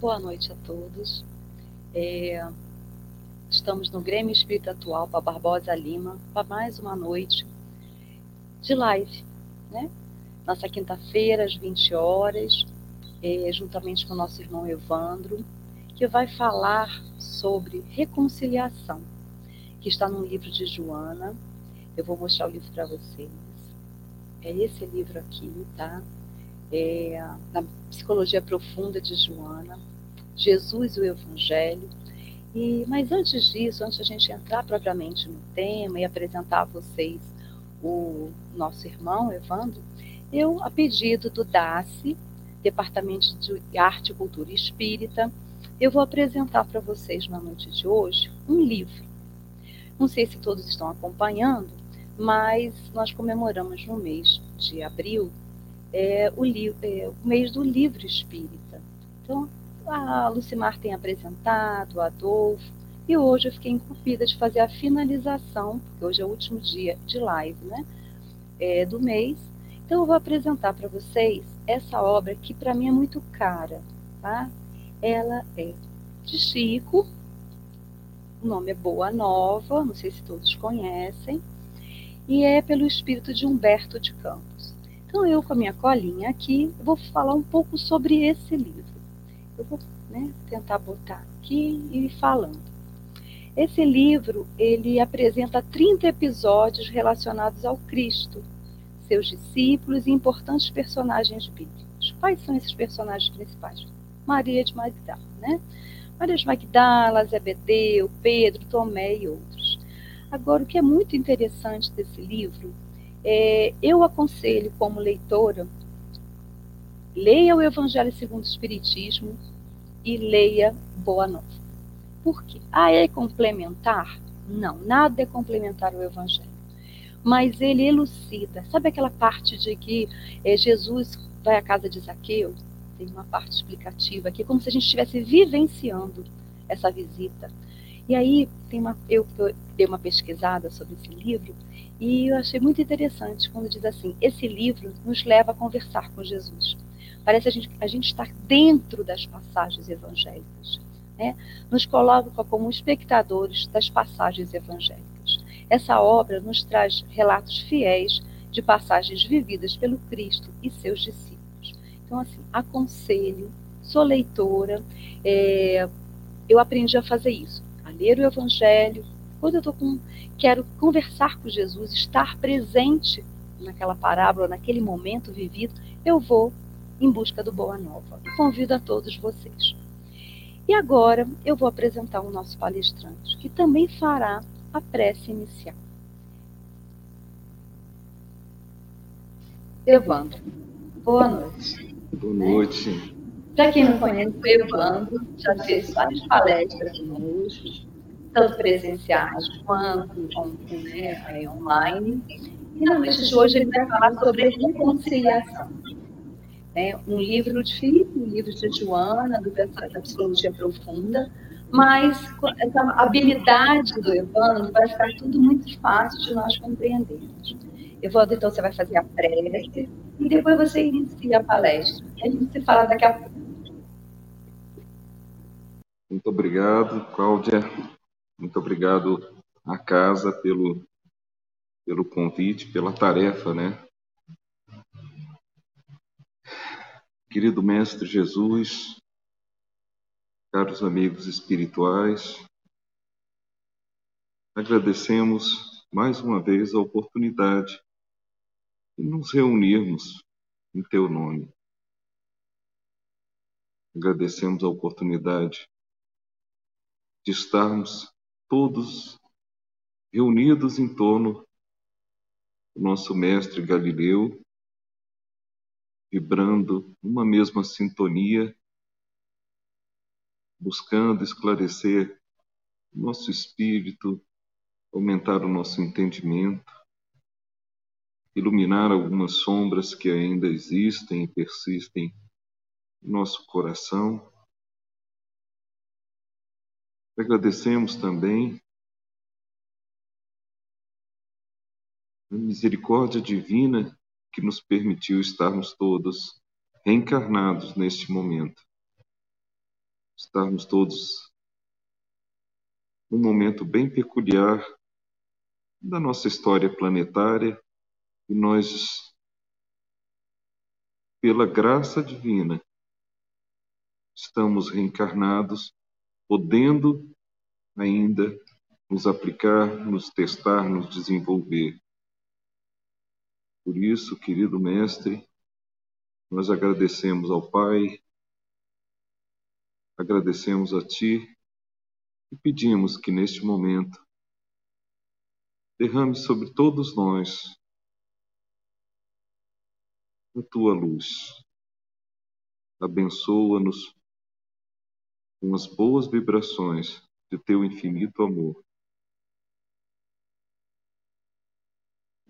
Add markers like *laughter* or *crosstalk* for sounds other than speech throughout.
Boa noite a todos. É, estamos no Grêmio Espírita Atual para Barbosa Lima para mais uma noite de live, né? Nossa quinta-feira, às 20 horas, é, juntamente com nosso irmão Evandro, que vai falar sobre reconciliação, que está no livro de Joana. Eu vou mostrar o livro para vocês. É esse livro aqui, tá? É, na Psicologia Profunda de Joana, Jesus e o Evangelho. E, mas antes disso, antes a gente entrar propriamente no tema e apresentar a vocês o nosso irmão Evandro, eu, a pedido do DACE, Departamento de Arte, Cultura e Espírita, eu vou apresentar para vocês na noite de hoje um livro. Não sei se todos estão acompanhando, mas nós comemoramos no mês de abril é, o, é, o mês do livro espírita. Então, a Lucimar tem apresentado, o Adolfo, e hoje eu fiquei incumbida de fazer a finalização, porque hoje é o último dia de live né, é, do mês. Então, eu vou apresentar para vocês essa obra que para mim é muito cara. Tá? Ela é de Chico, o nome é Boa Nova, não sei se todos conhecem, e é pelo espírito de Humberto de Campos. Então, eu, com a minha colinha aqui, vou falar um pouco sobre esse livro. Eu vou né, tentar botar aqui e ir falando. Esse livro, ele apresenta 30 episódios relacionados ao Cristo, seus discípulos e importantes personagens bíblicos. Quais são esses personagens principais? Maria de Magdala, né? Maria de Magdala, Zebedeu, Pedro, Tomé e outros. Agora, o que é muito interessante desse livro, é, eu aconselho como leitora, leia o Evangelho segundo o Espiritismo e leia Boa Nova. Por quê? Ah, é complementar? Não, nada é complementar o Evangelho. Mas ele elucida. Sabe aquela parte de que é, Jesus vai à casa de Zaqueu? Tem uma parte explicativa aqui, como se a gente estivesse vivenciando essa visita. E aí tem uma, eu, eu dei uma pesquisada sobre esse livro e eu achei muito interessante quando diz assim: esse livro nos leva a conversar com Jesus. Parece a gente, a gente estar dentro das passagens evangélicas. Né? Nos coloca como espectadores das passagens evangélicas. Essa obra nos traz relatos fiéis de passagens vividas pelo Cristo e seus discípulos. Então, assim, aconselho, sou leitora, é, eu aprendi a fazer isso, a ler o Evangelho. Quando eu tô com, quero conversar com Jesus, estar presente naquela parábola, naquele momento vivido, eu vou em busca do Boa Nova. E convido a todos vocês. E agora eu vou apresentar o nosso palestrante, que também fará a prece inicial. Evandro, boa noite. Boa noite. Né? Para quem não conhece o Evandro, já fez várias palestras conosco, tanto presenciais quanto né, online. E na noite de hoje ele vai falar sobre reconciliação né? um livro difícil, um livro de Joana, do, da Psicologia Profunda, mas essa habilidade do Evandro vai ficar tudo muito fácil de nós compreendermos. Evandro, então você vai fazer a prece e depois você inicia a palestra. A gente se fala daqui a pouco. Muito obrigado, Cláudia. Muito obrigado à casa pelo, pelo convite, pela tarefa, né? Querido Mestre Jesus, caros amigos espirituais, agradecemos mais uma vez a oportunidade de nos reunirmos em Teu nome. Agradecemos a oportunidade de estarmos todos reunidos em torno do nosso Mestre Galileu vibrando numa mesma sintonia, buscando esclarecer nosso espírito, aumentar o nosso entendimento, iluminar algumas sombras que ainda existem e persistem no nosso coração. Agradecemos também a misericórdia divina que nos permitiu estarmos todos reencarnados neste momento. estarmos todos num momento bem peculiar da nossa história planetária e nós, pela graça divina, estamos reencarnados, podendo ainda nos aplicar, nos testar, nos desenvolver. Por isso, querido Mestre, nós agradecemos ao Pai, agradecemos a Ti e pedimos que neste momento derrame sobre todos nós a tua luz. Abençoa-nos com as boas vibrações de teu infinito amor.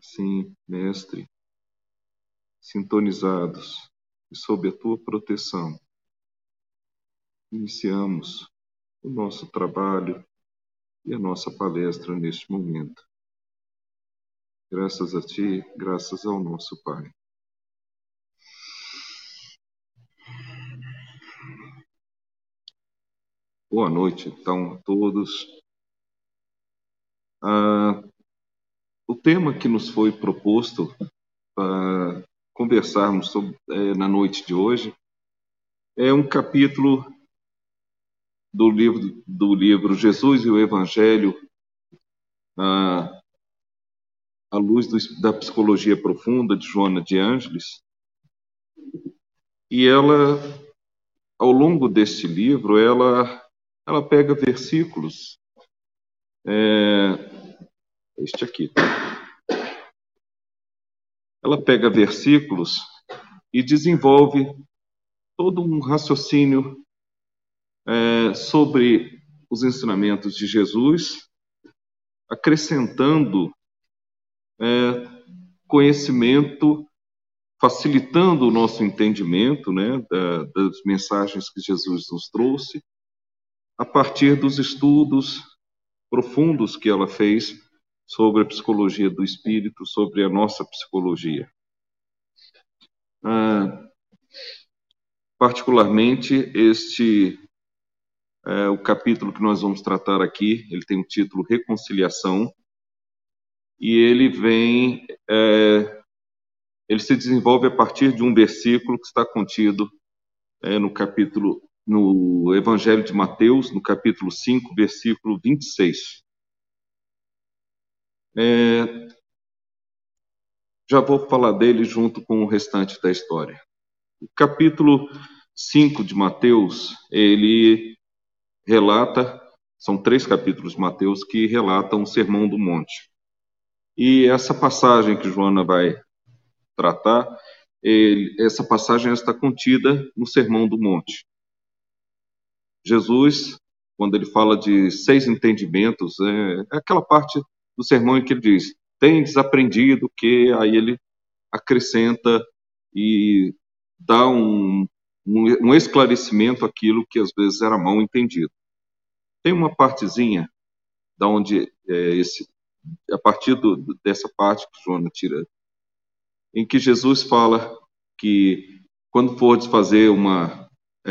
Sim, Mestre, sintonizados e sob a tua proteção, iniciamos o nosso trabalho e a nossa palestra neste momento. Graças a Ti, graças ao nosso Pai. Boa noite, então, a todos. Ah, o tema que nos foi proposto para conversarmos sobre, é, na noite de hoje é um capítulo do livro, do livro Jesus e o Evangelho, à luz do, da psicologia profunda de Joana de Ângeles. E ela, ao longo deste livro, ela, ela pega versículos, é, este aqui. Ela pega versículos e desenvolve todo um raciocínio é, sobre os ensinamentos de Jesus, acrescentando é, conhecimento, facilitando o nosso entendimento né, da, das mensagens que Jesus nos trouxe, a partir dos estudos profundos que ela fez sobre a psicologia do espírito, sobre a nossa psicologia. Ah, particularmente, este é, o capítulo que nós vamos tratar aqui, ele tem o título Reconciliação, e ele vem, é, ele se desenvolve a partir de um versículo que está contido é, no capítulo, no Evangelho de Mateus, no capítulo 5, versículo 26. É, já vou falar dele junto com o restante da história. O capítulo 5 de Mateus, ele relata, são três capítulos de Mateus que relatam o Sermão do Monte. E essa passagem que Joana vai tratar, ele, essa passagem está contida no Sermão do Monte. Jesus, quando ele fala de seis entendimentos, é, é aquela parte do sermão em que ele diz: tem desaprendido que aí ele acrescenta e dá um, um, um esclarecimento àquilo que às vezes era mal entendido. Tem uma partezinha da onde é, esse a partir do, dessa parte que Joana tira, em que Jesus fala que quando for fazer uma, é,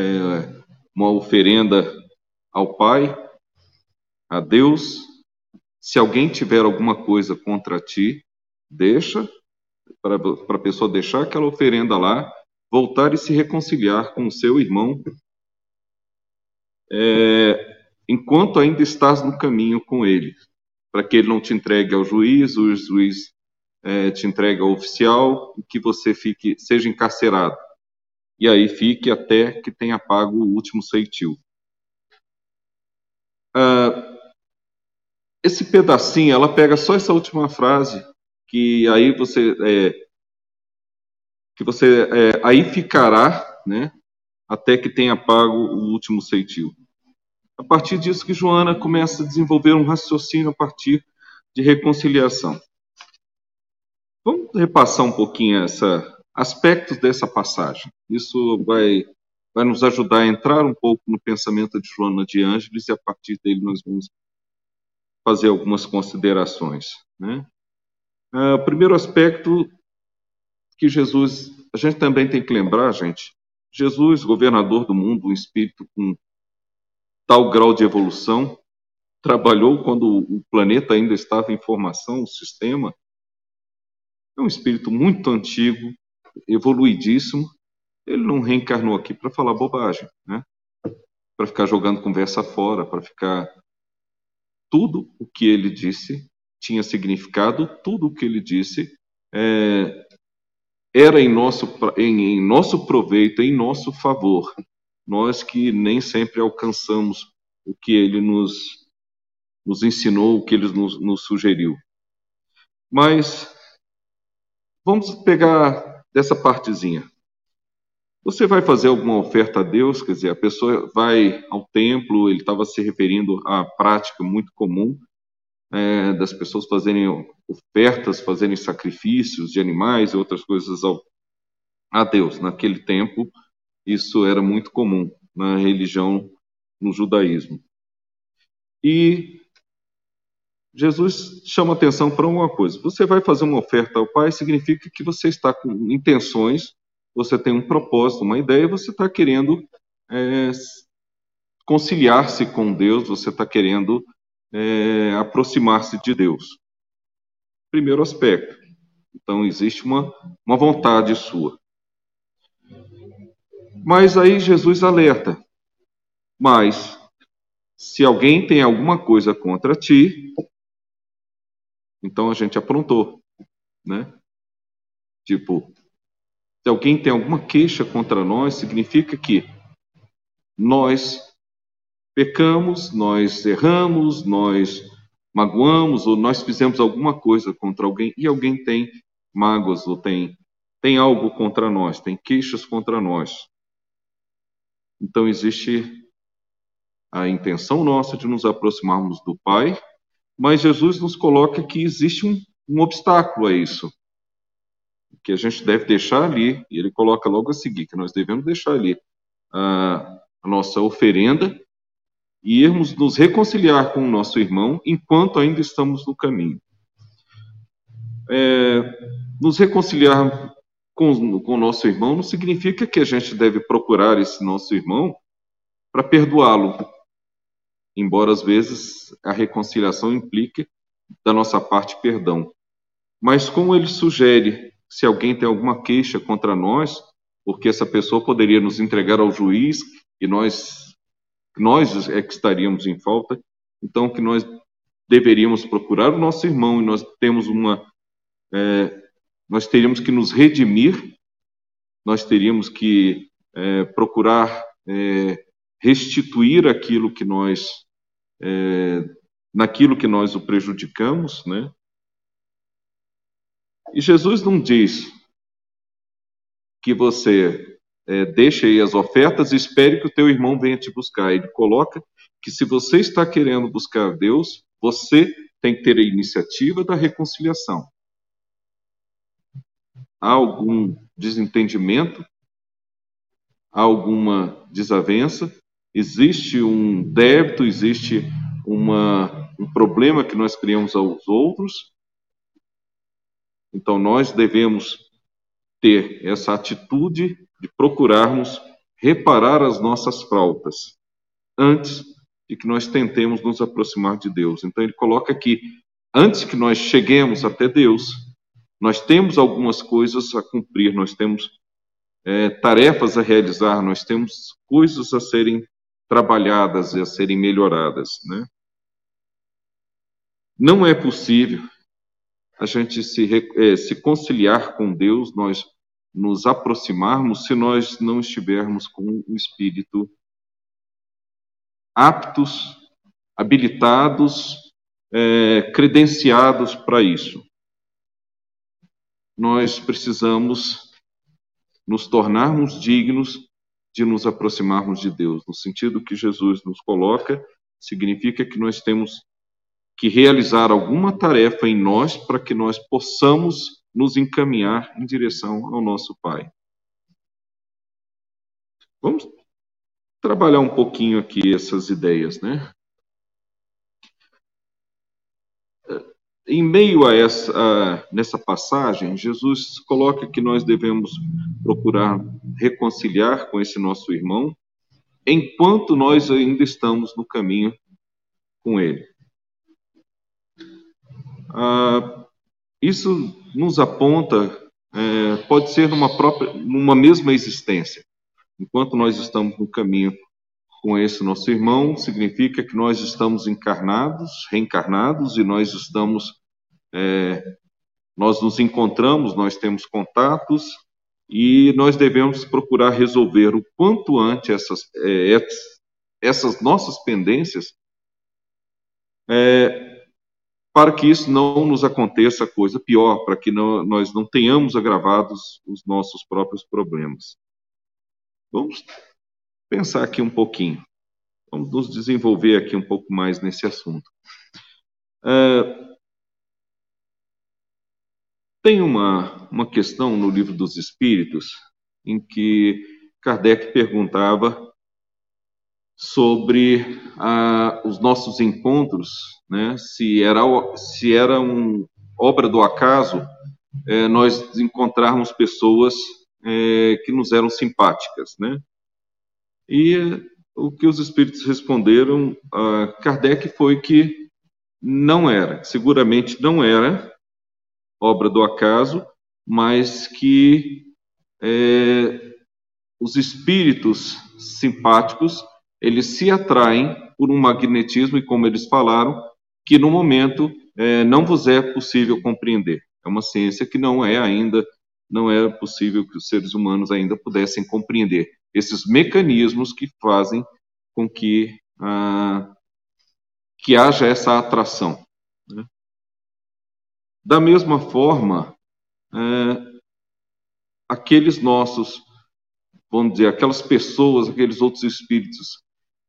uma oferenda ao Pai, a Deus, se alguém tiver alguma coisa contra ti, deixa, para a pessoa deixar aquela oferenda lá, voltar e se reconciliar com o seu irmão, é, enquanto ainda estás no caminho com ele para que ele não te entregue ao juiz, o juiz é, te entregue ao oficial e que você fique, seja encarcerado. E aí fique até que tenha pago o último ceitil. Ah, esse pedacinho, ela pega só essa última frase, que aí você é, que você é, aí ficará, né, até que tenha pago o último ceitil a partir disso que Joana começa a desenvolver um raciocínio a partir de reconciliação. Vamos repassar um pouquinho essa aspectos dessa passagem. Isso vai vai nos ajudar a entrar um pouco no pensamento de Joana de Ângeles e a partir dele nós vamos fazer algumas considerações. Né? Uh, primeiro aspecto que Jesus, a gente também tem que lembrar, gente, Jesus, governador do mundo, um espírito com tal grau de evolução, trabalhou quando o planeta ainda estava em formação, o sistema. É um espírito muito antigo, evoluidíssimo. Ele não reencarnou aqui para falar bobagem, né? Para ficar jogando conversa fora, para ficar tudo o que ele disse tinha significado, tudo o que ele disse é, era em nosso, em, em nosso proveito, em nosso favor. Nós que nem sempre alcançamos o que ele nos, nos ensinou, o que ele nos, nos sugeriu. Mas vamos pegar dessa partezinha. Você vai fazer alguma oferta a Deus, quer dizer, a pessoa vai ao templo, ele estava se referindo à prática muito comum é, das pessoas fazerem ofertas, fazerem sacrifícios de animais e outras coisas ao, a Deus. Naquele tempo, isso era muito comum na religião, no judaísmo. E Jesus chama atenção para uma coisa: você vai fazer uma oferta ao Pai, significa que você está com intenções, você tem um propósito, uma ideia, você está querendo é, conciliar-se com Deus, você está querendo é, aproximar-se de Deus. Primeiro aspecto. Então, existe uma, uma vontade sua. Mas aí Jesus alerta. Mas, se alguém tem alguma coisa contra ti, então a gente aprontou, né? Tipo, se alguém tem alguma queixa contra nós, significa que nós pecamos, nós erramos, nós magoamos ou nós fizemos alguma coisa contra alguém e alguém tem mágoas ou tem tem algo contra nós, tem queixas contra nós. Então existe a intenção nossa de nos aproximarmos do Pai, mas Jesus nos coloca que existe um, um obstáculo a isso, que a gente deve deixar ali, e ele coloca logo a seguir, que nós devemos deixar ali a, nossa oferenda e irmos nos reconciliar com o nosso irmão enquanto ainda estamos no caminho. É, nos reconciliar com o nosso irmão não significa que a gente deve procurar esse nosso irmão para perdoá-lo, embora às vezes a reconciliação implique da nossa parte perdão. Mas como ele sugere, se alguém tem alguma queixa contra nós, porque essa pessoa poderia nos entregar ao juiz e nós nós é que estaríamos em falta, então que nós deveríamos procurar o nosso irmão e nós temos uma, é, nós teríamos que nos redimir, nós teríamos que é, procurar é, restituir aquilo que nós, é, naquilo que nós o prejudicamos, né? E Jesus não diz que você é, deixe aí as ofertas e espere que o teu irmão venha te buscar. Ele coloca que se você está querendo buscar Deus, você tem que ter a iniciativa da reconciliação. Há algum desentendimento? Há alguma desavença? Existe um débito? Existe uma, um problema que nós criamos aos outros? Então, nós devemos ter essa atitude de procurarmos reparar as nossas faltas antes de que nós tentemos nos aproximar de Deus. Então ele coloca aqui, antes que nós cheguemos até Deus, nós temos algumas coisas a cumprir, nós temos é, tarefas a realizar, nós temos coisas a serem trabalhadas e a serem melhoradas, né? Não é possível a gente se, é, se conciliar com Deus, nós nos aproximarmos se nós não estivermos com o espírito aptos, habilitados, é, credenciados para isso. Nós precisamos nos tornarmos dignos de nos aproximarmos de Deus, no sentido que Jesus nos coloca, significa que nós temos que realizar alguma tarefa em nós para que nós possamos nos encaminhar em direção ao nosso Pai. Vamos trabalhar um pouquinho aqui essas ideias, né? Em meio a essa a, nessa passagem, Jesus coloca que nós devemos procurar reconciliar com esse nosso irmão enquanto nós ainda estamos no caminho com Ele. Ah, isso nos aponta, é, pode ser numa própria, numa mesma existência. Enquanto nós estamos no caminho com esse nosso irmão, significa que nós estamos encarnados, reencarnados e nós estamos, é, nós nos encontramos, nós temos contatos e nós devemos procurar resolver o quanto antes essas, é, essas nossas pendências é, para que isso não nos aconteça coisa pior, para que não, nós não tenhamos agravados os nossos próprios problemas. Vamos pensar aqui um pouquinho, vamos nos desenvolver aqui um pouco mais nesse assunto. É, tem uma, uma questão no livro dos Espíritos em que Kardec perguntava sobre ah, os nossos encontros, né? Se era se era um obra do acaso é, nós encontrarmos pessoas é, que nos eram simpáticas, né? E o que os espíritos responderam a Kardec foi que não era, seguramente não era obra do acaso, mas que é, os espíritos simpáticos eles se atraem por um magnetismo e, como eles falaram, que no momento é, não vos é possível compreender. É uma ciência que não é ainda, não é possível que os seres humanos ainda pudessem compreender esses mecanismos que fazem com que, ah, que haja essa atração. Né? Da mesma forma, é, aqueles nossos, vamos dizer, aquelas pessoas, aqueles outros espíritos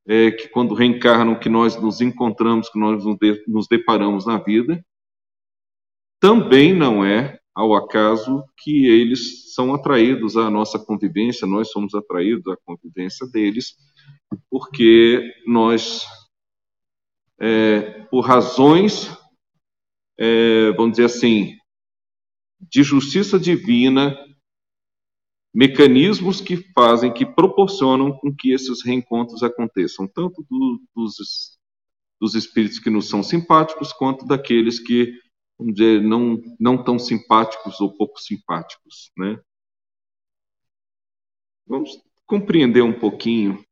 é, que quando reencarnam, que nós nos encontramos, que nós nos deparamos na vida, também não é ao acaso que eles são atraídos à nossa convivência, nós somos atraídos à convivência deles, porque nós, é, por razões, é, vamos dizer assim, de justiça divina, mecanismos que fazem, que proporcionam com que esses reencontros aconteçam, tanto do, dos, dos espíritos que nos são simpáticos, quanto daqueles que, vamos dizer, não, não tão simpáticos ou pouco simpáticos, né? Vamos compreender um pouquinho.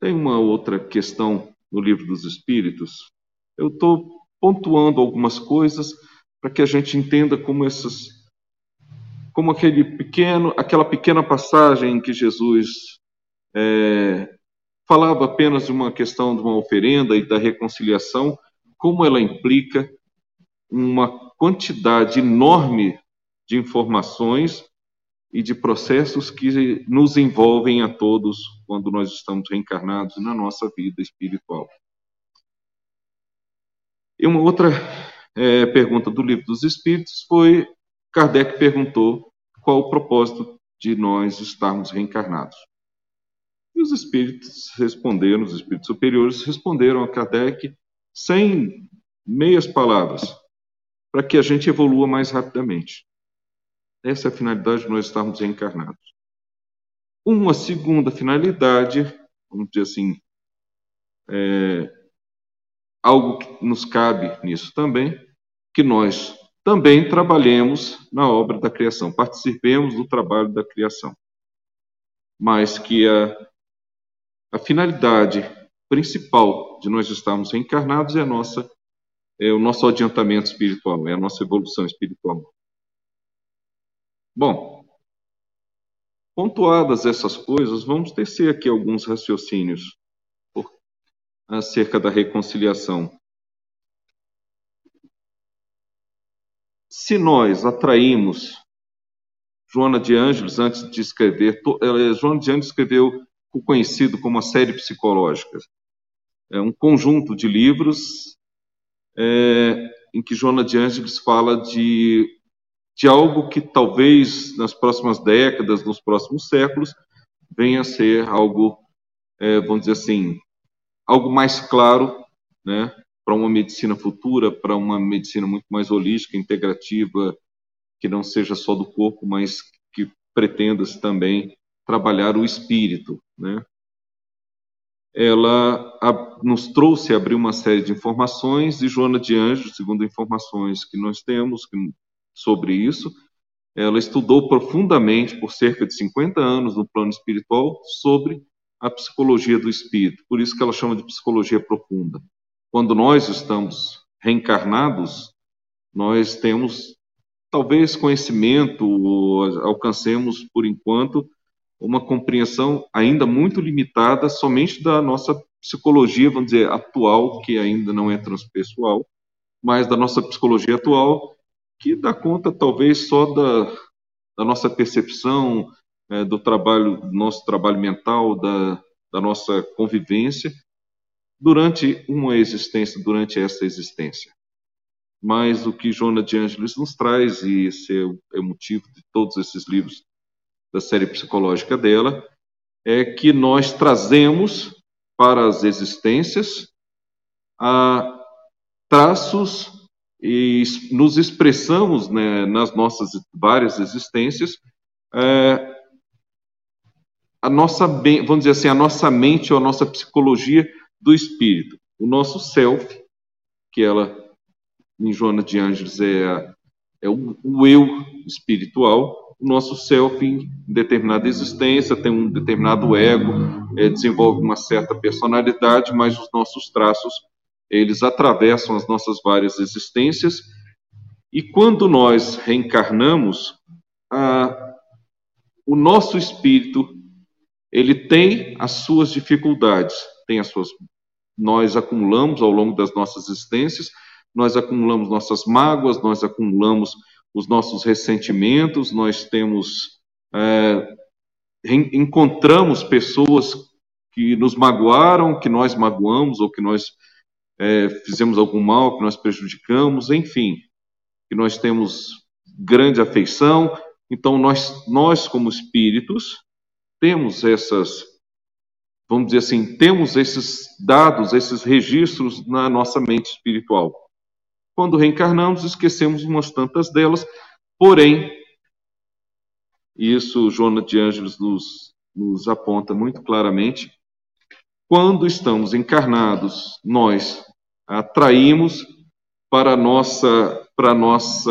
Tem uma outra questão no livro dos Espíritos. Eu estou pontuando algumas coisas para que a gente entenda como essas como aquele pequeno, aquela pequena passagem em que Jesus é, falava apenas de uma questão de uma oferenda e da reconciliação, como ela implica uma quantidade enorme de informações e de processos que nos envolvem a todos quando nós estamos reencarnados na nossa vida espiritual. E uma outra é, pergunta do Livro dos Espíritos foi Kardec perguntou qual o propósito de nós estarmos reencarnados. E os espíritos responderam, os espíritos superiores responderam a Kardec sem meias palavras, para que a gente evolua mais rapidamente. Essa é a finalidade de nós estarmos reencarnados. Uma segunda finalidade, vamos dizer assim, é, algo que nos cabe nisso também, que nós também trabalhemos na obra da criação, participemos do trabalho da criação. Mas que a, a finalidade principal de nós estarmos reencarnados é nossa é o nosso adiantamento espiritual, é a nossa evolução espiritual. Bom, pontuadas essas coisas, vamos tecer aqui alguns raciocínios acerca da reconciliação. Se nós atraímos Joana de Ângeles, antes de escrever, Joana de Ângeles escreveu o conhecido como a série psicológica. É um conjunto de livros é, em que Joana de Ângeles fala de, de algo que talvez nas próximas décadas, nos próximos séculos, venha a ser algo, é, vamos dizer assim, algo mais claro, né, para uma medicina futura, para uma medicina muito mais holística, integrativa, que não seja só do corpo, mas que pretenda-se também trabalhar o espírito, né? Ela a, nos trouxe, abriu uma série de informações e Joana de Anjos, segundo informações que nós temos que, sobre isso, ela estudou profundamente por cerca de 50 anos no plano espiritual sobre a psicologia do espírito. Por isso que ela chama de psicologia profunda. Quando nós estamos reencarnados, nós temos talvez conhecimento, alcancemos por enquanto uma compreensão ainda muito limitada somente da nossa psicologia, vamos dizer, atual, que ainda não é transpessoal, mas da nossa psicologia atual, que dá conta talvez só da, da nossa percepção, é, do trabalho, do nosso trabalho mental, da, da nossa convivência durante uma existência, durante essa existência. Mas o que Joana de Ângeles nos traz, e esse é o motivo de todos esses livros da série psicológica dela, é que nós trazemos para as existências a traços e nos expressamos né, nas nossas várias existências é, a nossa, vamos dizer assim, a nossa mente ou a nossa psicologia do espírito. O nosso self, que ela, em Joana de Ângeles, é, é o, o eu espiritual, o nosso self em determinada existência tem um determinado ego, é, desenvolve uma certa personalidade, mas os nossos traços eles atravessam as nossas várias existências e quando nós reencarnamos, a, o nosso espírito ele tem as suas dificuldades, tem as suas nós acumulamos ao longo das nossas existências, nós acumulamos nossas mágoas, nós acumulamos os nossos ressentimentos, nós temos é, encontramos pessoas que nos magoaram, que nós magoamos ou que nós é, fizemos algum mal, que nós prejudicamos, enfim, que nós temos grande afeição. Então nós nós como espíritos temos essas vamos dizer assim, temos esses dados, esses registros na nossa mente espiritual. Quando reencarnamos, esquecemos umas tantas delas, porém, isso Joana de Ângeles nos, nos aponta muito claramente, quando estamos encarnados, nós atraímos para a nossa, para a nossa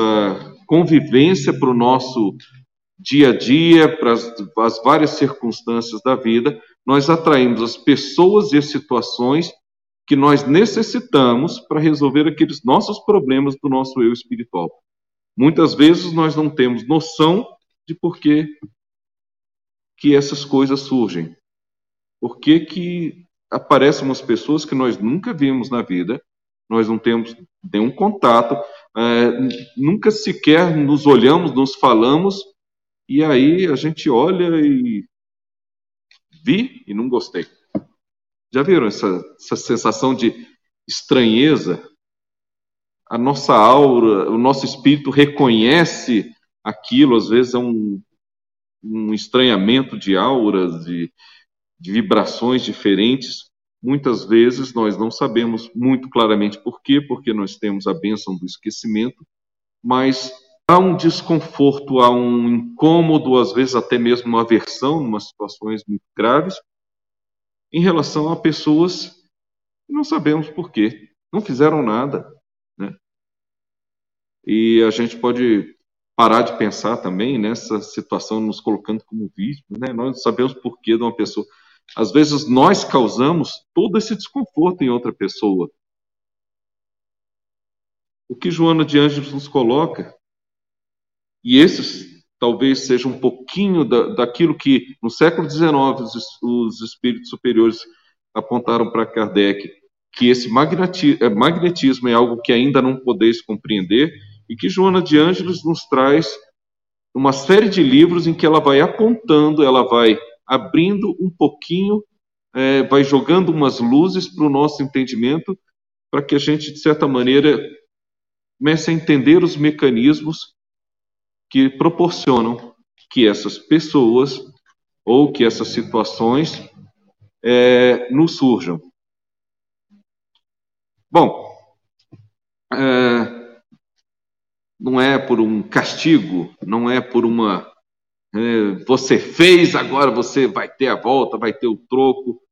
convivência, para o nosso dia a dia, para as, as várias circunstâncias da vida, nós atraímos as pessoas e as situações que nós necessitamos para resolver aqueles nossos problemas do nosso eu espiritual. Muitas vezes nós não temos noção de por que, que essas coisas surgem. Por que, que aparecem umas pessoas que nós nunca vimos na vida, nós não temos nenhum contato, é, nunca sequer nos olhamos, nos falamos, e aí a gente olha e vi e não gostei. Já viram essa, essa sensação de estranheza? A nossa aura, o nosso espírito reconhece aquilo, às vezes é um, um estranhamento de auras, de, de vibrações diferentes. Muitas vezes nós não sabemos muito claramente por quê, porque nós temos a bênção do esquecimento, mas há um desconforto, há um incômodo, às vezes até mesmo uma aversão, em situações muito graves, em relação a pessoas que não sabemos por quê, não fizeram nada. Né? E a gente pode parar de pensar também nessa situação, nos colocando como vítimas, né? nós não sabemos por quê de uma pessoa. Às vezes nós causamos todo esse desconforto em outra pessoa. O que Joana de Ângeles nos coloca, e esses talvez seja um pouquinho da, daquilo que no século XIX os, os espíritos superiores apontaram para Kardec, que esse eh, magnetismo é algo que ainda não podeis compreender e que Joana de Ângeles nos traz uma série de livros em que ela vai apontando, ela vai abrindo um pouquinho, é, vai jogando umas luzes para o nosso entendimento, para que a gente, de certa maneira, comece a entender os mecanismos que proporcionam que essas pessoas ou que essas situações é, nos surjam. Bom, é, não é por um castigo, não é por uma é, você fez, agora você vai ter a volta, vai ter o troco.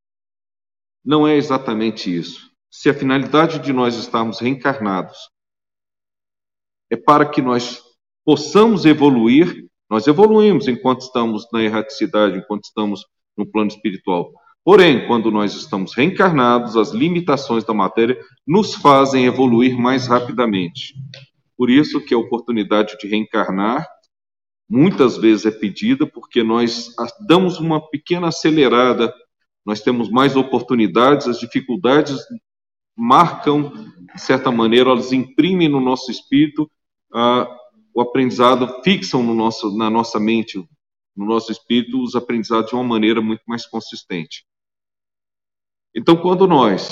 Não é exatamente isso. Se a finalidade de nós estarmos reencarnados é para que nós possamos evoluir, nós evoluímos enquanto estamos na erraticidade, enquanto estamos no plano espiritual. Porém, quando nós estamos reencarnados, as limitações da matéria nos fazem evoluir mais rapidamente. Por isso que a oportunidade de reencarnar muitas vezes é pedida, porque nós damos uma pequena acelerada, nós temos mais oportunidades, as dificuldades marcam, de certa maneira, elas imprimem no nosso espírito ah, o aprendizado, fixam no nosso, na nossa mente, no nosso espírito, os aprendizados de uma maneira muito mais consistente. Então, quando nós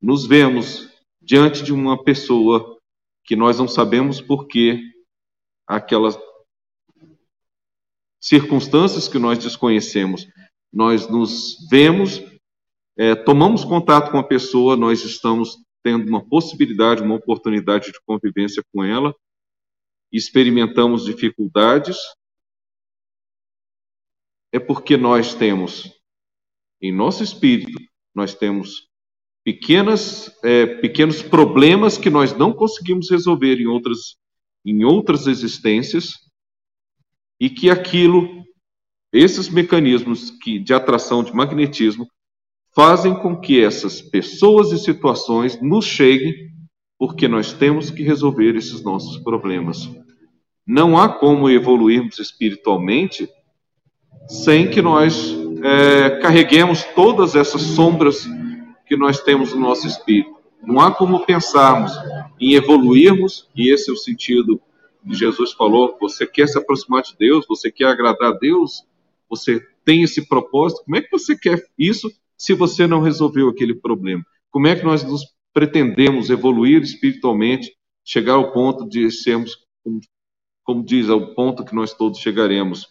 nos vemos diante de uma pessoa que nós não sabemos por que aquelas circunstâncias que nós desconhecemos, nós nos vemos, é, tomamos contato com a pessoa, nós estamos tendo uma possibilidade, uma oportunidade de convivência com ela, experimentamos dificuldades, é porque nós temos em nosso espírito, nós temos pequenas, é, pequenos problemas que nós não conseguimos resolver em outras, em outras existências, e que aquilo, esses mecanismos que, de atração, de magnetismo, fazem com que essas pessoas e situações nos cheguem, porque nós temos que resolver esses nossos problemas. Não há como evoluirmos espiritualmente sem que nós é, carreguemos todas essas sombras que nós temos no nosso espírito. Não há como pensarmos em evoluirmos, e esse é o sentido que Jesus falou: você quer se aproximar de Deus, você quer agradar a Deus, você tem esse propósito. Como é que você quer isso se você não resolveu aquele problema? Como é que nós nos pretendemos evoluir espiritualmente, chegar ao ponto de sermos, como, diz, ao ponto que nós todos chegaremos,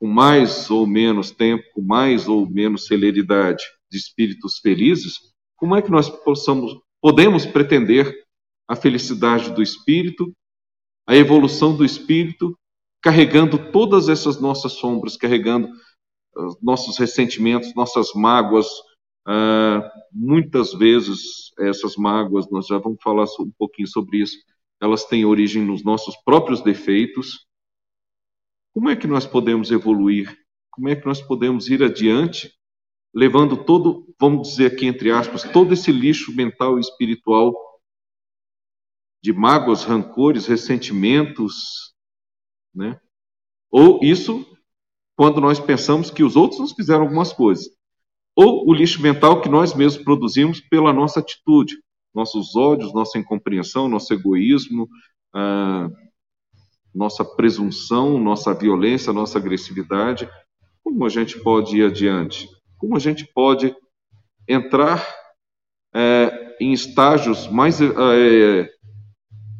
com mais ou menos tempo, com mais ou menos celeridade de espíritos felizes, como é que nós possamos, podemos pretender a felicidade do espírito, a evolução do espírito, carregando todas essas nossas sombras, carregando uh, nossos ressentimentos, nossas mágoas, uh, muitas vezes essas mágoas, nós já vamos falar um pouquinho sobre isso, elas têm origem nos nossos próprios defeitos, como é que nós podemos evoluir? Como é que nós podemos ir adiante, levando todo, vamos dizer aqui entre aspas, todo esse lixo mental e espiritual de mágoas, rancores, ressentimentos, né? Ou isso quando nós pensamos que os outros nos fizeram algumas coisas. Ou o lixo mental que nós mesmos produzimos pela nossa atitude, nossos ódios, nossa incompreensão, nosso egoísmo, ah, nossa presunção, nossa violência, nossa agressividade, como a gente pode ir adiante? Como a gente pode entrar é, em estágios mais, é,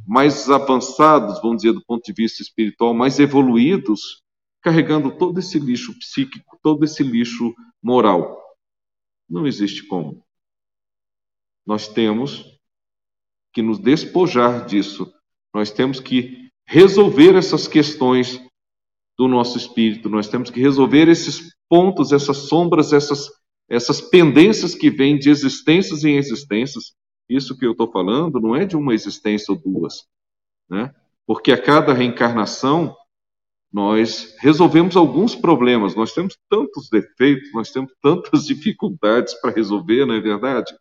mais avançados, vamos dizer, do ponto de vista espiritual, mais evoluídos, carregando todo esse lixo psíquico, todo esse lixo moral? Não existe como. Nós temos que nos despojar disso. Nós temos que resolver essas questões do nosso espírito, nós temos que resolver esses pontos, essas sombras, essas, essas pendências que vêm de existências em existências. Isso que eu estou falando não é de uma existência ou duas, né? Porque a cada reencarnação nós resolvemos alguns problemas, nós temos tantos defeitos, nós temos tantas *laughs* dificuldades para resolver, não é verdade?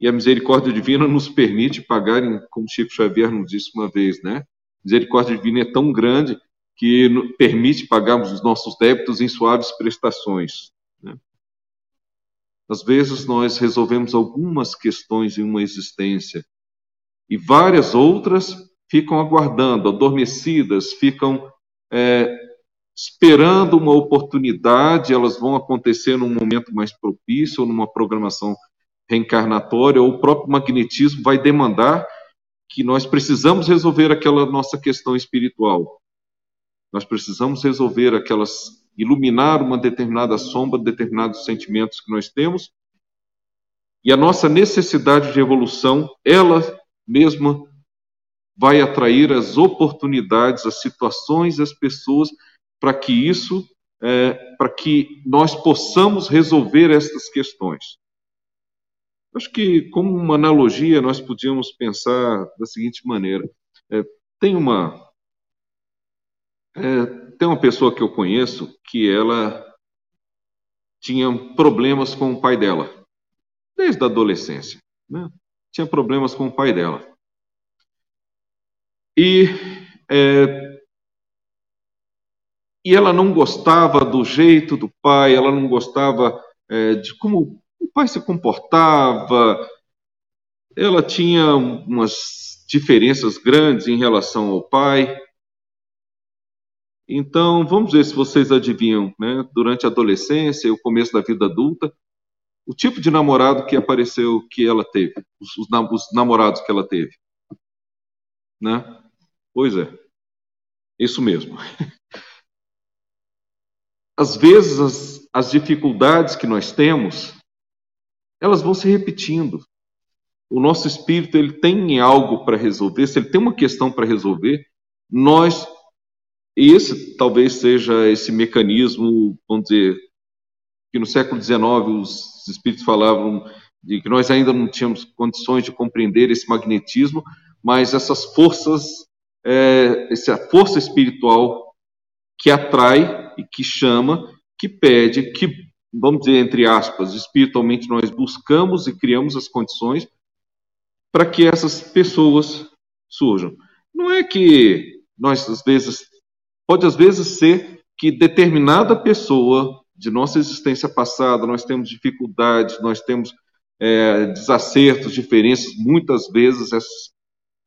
E a misericórdia divina nos permite pagar, como Chico Xavier nos disse uma vez, né? Misericórdia divina é tão grande que permite pagarmos os nossos débitos em suaves prestações. Né? Às vezes nós resolvemos algumas questões em uma existência e várias outras ficam aguardando, adormecidas, ficam é, esperando uma oportunidade, elas vão acontecer num momento mais propício ou numa programação reencarnatória ou o próprio magnetismo vai demandar que nós precisamos resolver aquela nossa questão espiritual. Nós precisamos resolver aquelas, iluminar uma determinada sombra, determinados sentimentos que nós temos. E a nossa necessidade de evolução, ela mesma vai atrair as oportunidades, as situações, as pessoas, para que isso, é, para que nós possamos resolver estas questões. Acho que, como uma analogia, nós podíamos pensar da seguinte maneira: é, tem uma é, tem uma pessoa que eu conheço que ela tinha problemas com o pai dela desde a adolescência, né? Tinha problemas com o pai dela e é, e ela não gostava do jeito do pai, ela não gostava é, de como o pai se comportava, ela tinha umas diferenças grandes em relação ao pai. Então, vamos ver se vocês adivinham, né? Durante a adolescência e o começo da vida adulta, o tipo de namorado que apareceu que ela teve, os, os, os namorados que ela teve, né? Pois é, isso mesmo. *laughs* Às vezes as, as dificuldades que nós temos elas vão se repetindo. O nosso espírito ele tem algo para resolver, se ele tem uma questão para resolver, nós e esse talvez seja esse mecanismo, vamos dizer, que no século XIX os espíritos falavam de que nós ainda não tínhamos condições de compreender esse magnetismo, mas essas forças, é, essa força espiritual que atrai e que chama, que pede, que vamos dizer, entre aspas, espiritualmente, nós buscamos e criamos as condições para que essas pessoas surjam. Não é que nós, às vezes, pode às vezes ser que determinada pessoa de nossa existência passada, nós temos dificuldades, nós temos é, desacertos, diferenças, muitas vezes, essas,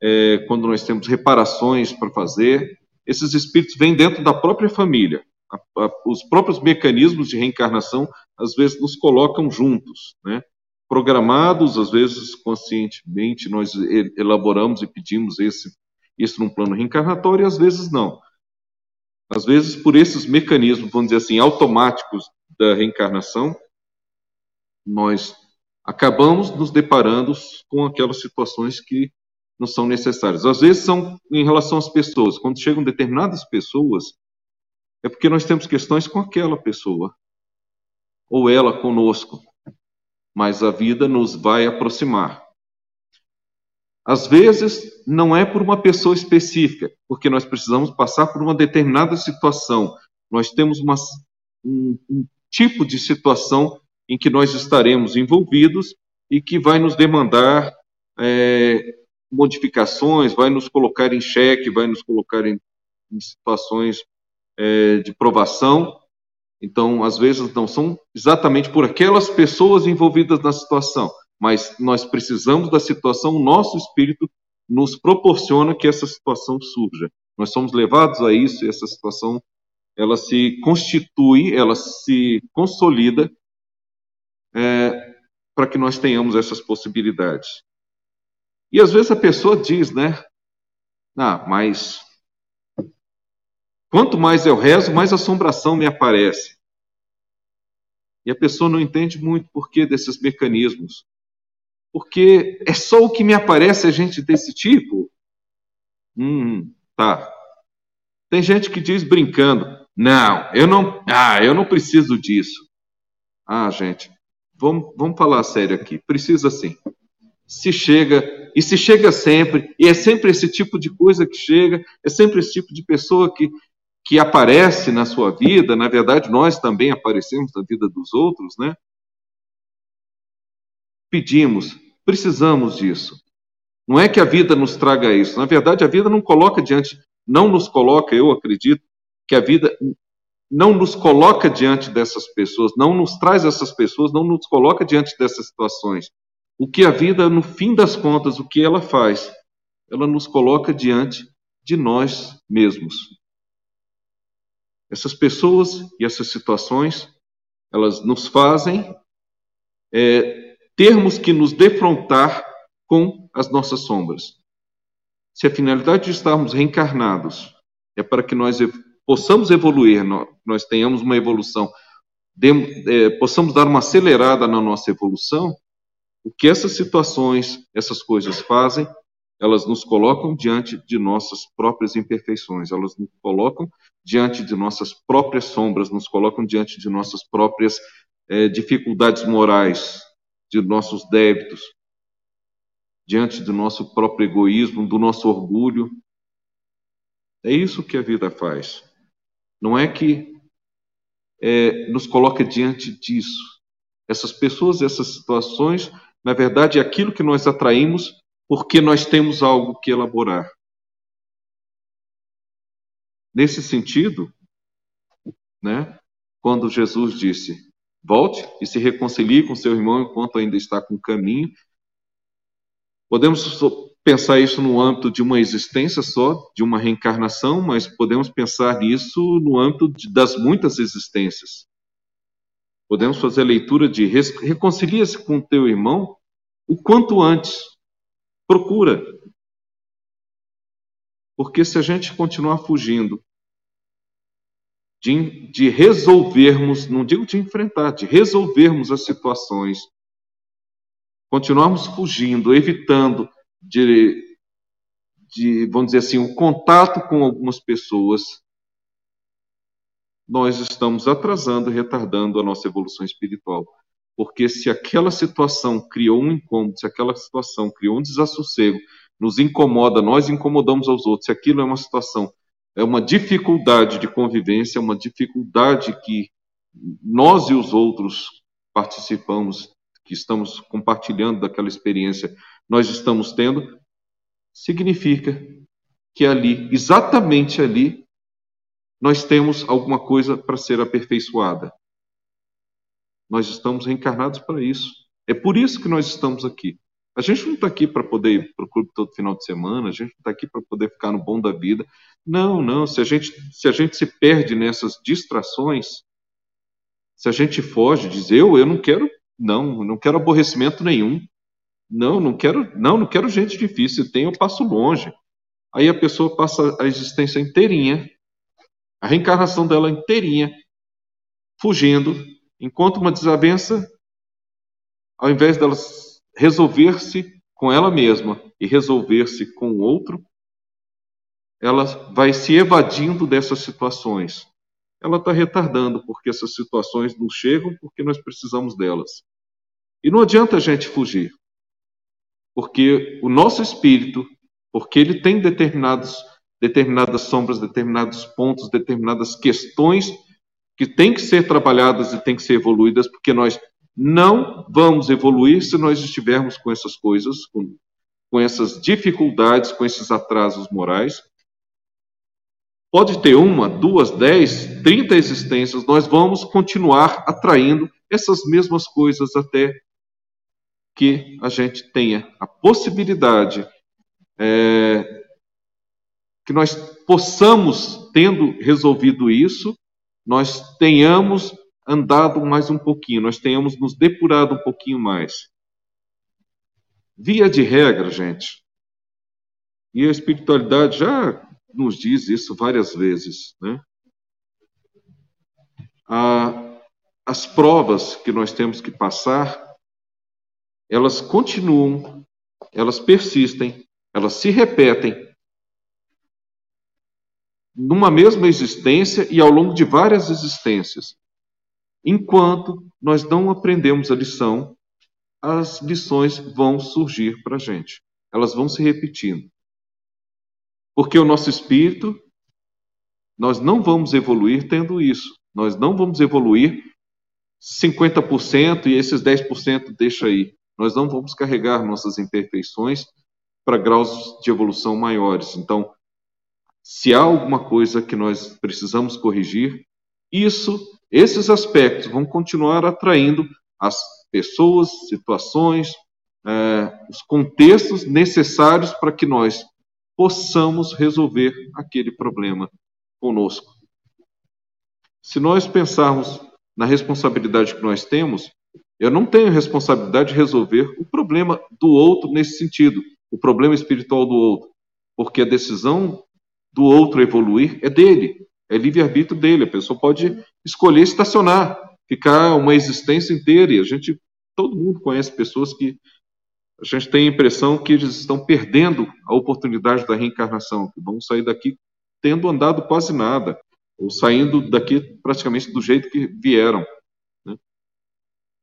é, quando nós temos reparações para fazer, esses espíritos vêm dentro da própria família a, a, os próprios mecanismos de reencarnação às vezes nos colocam juntos, né? Programados, às vezes conscientemente nós elaboramos e pedimos esse isso num plano reencarnatório, e às vezes não. Às vezes por esses mecanismos, vamos dizer assim, automáticos da reencarnação, nós acabamos nos deparando com aquelas situações que não são necessárias. Às vezes são em relação às pessoas. Quando chegam determinadas pessoas, é porque nós temos questões com aquela pessoa, ou ela conosco, mas a vida nos vai aproximar. Às vezes, não é por uma pessoa específica, porque nós precisamos passar por uma determinada situação. Nós temos uma, um, um tipo de situação em que nós estaremos envolvidos e que vai nos demandar é, modificações, vai nos colocar em xeque, vai nos colocar em, em situações é, de provação. Então, às vezes, não são exatamente por aquelas pessoas envolvidas na situação, mas nós precisamos da situação, o nosso espírito nos proporciona que essa situação surja. Nós somos levados a isso e essa situação ela se constitui, ela se consolida é, para que nós tenhamos essas possibilidades. E às vezes a pessoa diz, né? Ah, mas Quanto mais eu rezo, mais assombração me aparece. E a pessoa não entende muito por que desses mecanismos. Porque é só o que me aparece a gente desse tipo? Hum, tá. Tem gente que diz brincando: "Não, eu não, ah, eu não preciso disso". Ah, gente, vamos, vamos falar sério aqui. Precisa sim. Se chega, e se chega sempre, e é sempre esse tipo de coisa que chega, é sempre esse tipo de pessoa que que aparece na sua vida, na verdade, nós também aparecemos na vida dos outros, né? Pedimos, precisamos disso. Não é que a vida nos traga isso. Na verdade, a vida não coloca diante, não nos coloca, eu acredito, que a vida não nos coloca diante dessas pessoas, não nos traz essas pessoas, não nos coloca diante dessas situações. O que a vida, no fim das contas, o que ela faz? Ela nos coloca diante de nós mesmos. Essas pessoas e essas situações, elas nos fazem é, termos que nos defrontar com as nossas sombras. Se a finalidade de estarmos reencarnados é para que nós possamos evoluir, nós, tenhamos uma evolução, de, é, possamos dar uma acelerada na nossa evolução, o que essas situações, essas coisas fazem, elas nos colocam diante de nossas próprias imperfeições, elas nos colocam diante de nossas próprias sombras, nos colocam diante de nossas próprias é, dificuldades morais, de nossos débitos, diante do nosso próprio egoísmo, do nosso orgulho. É isso que a vida faz. Não é que é, nos coloca diante disso. Essas pessoas, essas situações, na verdade, é aquilo que nós atraímos porque nós temos algo que elaborar. Nesse sentido, né, quando Jesus disse: Volte e se reconcilie com seu irmão enquanto ainda está com o caminho. Podemos pensar isso no âmbito de uma existência só, de uma reencarnação, mas podemos pensar nisso no âmbito de, das muitas existências. Podemos fazer a leitura de reconcilia-se com teu irmão o quanto antes. Procura. Porque se a gente continuar fugindo de, de resolvermos, não digo de enfrentar, de resolvermos as situações, continuarmos fugindo, evitando de, de, vamos dizer assim, o contato com algumas pessoas, nós estamos atrasando e retardando a nossa evolução espiritual. Porque se aquela situação criou um incômodo, se aquela situação criou um desassossego, nos incomoda, nós incomodamos aos outros, se aquilo é uma situação, é uma dificuldade de convivência, é uma dificuldade que nós e os outros participamos, que estamos compartilhando daquela experiência, nós estamos tendo, significa que ali, exatamente ali, nós temos alguma coisa para ser aperfeiçoada. Nós estamos reencarnados para isso. É por isso que nós estamos aqui. A gente não está aqui para poder ir para o clube todo final de semana, a gente não está aqui para poder ficar no bom da vida. Não, não. Se a, gente, se a gente se perde nessas distrações, se a gente foge, diz eu, eu não quero, não, não quero aborrecimento nenhum. Não, não quero, não, não quero gente difícil. Tem, eu passo longe. Aí a pessoa passa a existência inteirinha, a reencarnação dela inteirinha, fugindo, enquanto uma desavença, ao invés dela resolver-se com ela mesma e resolver-se com o outro, ela vai se evadindo dessas situações. Ela está retardando, porque essas situações não chegam porque nós precisamos delas. E não adianta a gente fugir, porque o nosso espírito, porque ele tem determinados, determinadas sombras, determinados pontos, determinadas questões que têm que ser trabalhadas e têm que ser evoluídas, porque nós não vamos evoluir se nós estivermos com essas coisas, com, com essas dificuldades, com esses atrasos morais. Pode ter uma, duas, dez, trinta existências, nós vamos continuar atraindo essas mesmas coisas até que a gente tenha a possibilidade é, que nós possamos, tendo resolvido isso, nós tenhamos andado mais um pouquinho, nós tenhamos nos depurado um pouquinho mais. Via de regra, gente, e a espiritualidade já nos diz isso várias vezes, né? as provas que nós temos que passar, elas continuam, elas persistem, elas se repetem numa mesma existência e ao longo de várias existências. Enquanto nós não aprendemos a lição, as lições vão surgir para a gente. Elas vão se repetindo. Porque o nosso espírito, nós não vamos evoluir tendo isso. Nós não vamos evoluir 50% e esses 10% deixa aí. Nós não vamos carregar nossas imperfeições para graus de evolução maiores. Então, se há alguma coisa que nós precisamos corrigir, isso, esses aspectos vão continuar atraindo as pessoas, situações, é, os contextos necessários para que nós possamos resolver aquele problema conosco. Se nós pensarmos na responsabilidade que nós temos, eu não tenho responsabilidade de resolver o problema do outro nesse sentido, o problema espiritual do outro, porque a decisão do outro evoluir é dele, é livre-arbítrio dele. A pessoa pode escolher estacionar, ficar uma existência inteira. E a gente, todo mundo conhece pessoas que a gente tem a impressão que eles estão perdendo a oportunidade da reencarnação, que vão sair daqui tendo andado quase nada, ou saindo daqui praticamente do jeito que vieram. Né?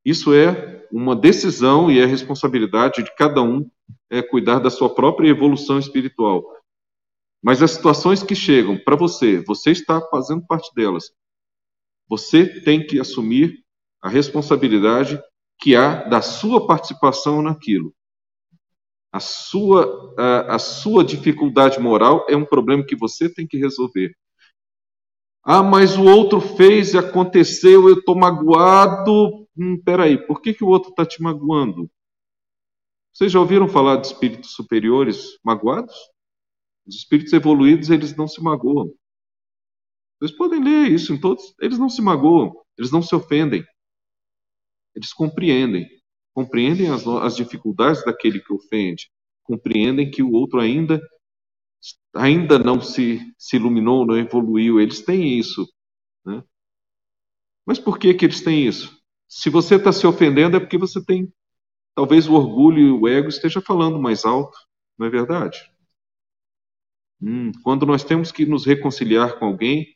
Isso é uma decisão e é responsabilidade de cada um é, cuidar da sua própria evolução espiritual. Mas as situações que chegam para você, você está fazendo parte delas. Você tem que assumir a responsabilidade que há da sua participação naquilo. A sua, a, a sua dificuldade moral é um problema que você tem que resolver. Ah, mas o outro fez e aconteceu, eu estou magoado. Hum, peraí, por que, que o outro está te magoando? Vocês já ouviram falar de espíritos superiores magoados? Os espíritos evoluídos, eles não se magoam. Vocês podem ler isso em todos. Eles não se magoam, eles não se ofendem. Eles compreendem. Compreendem as, as dificuldades daquele que ofende. Compreendem que o outro ainda ainda não se, se iluminou, não evoluiu. Eles têm isso. Né? Mas por que, que eles têm isso? Se você está se ofendendo, é porque você tem. Talvez o orgulho e o ego esteja falando mais alto, não é verdade? Hum, quando nós temos que nos reconciliar com alguém,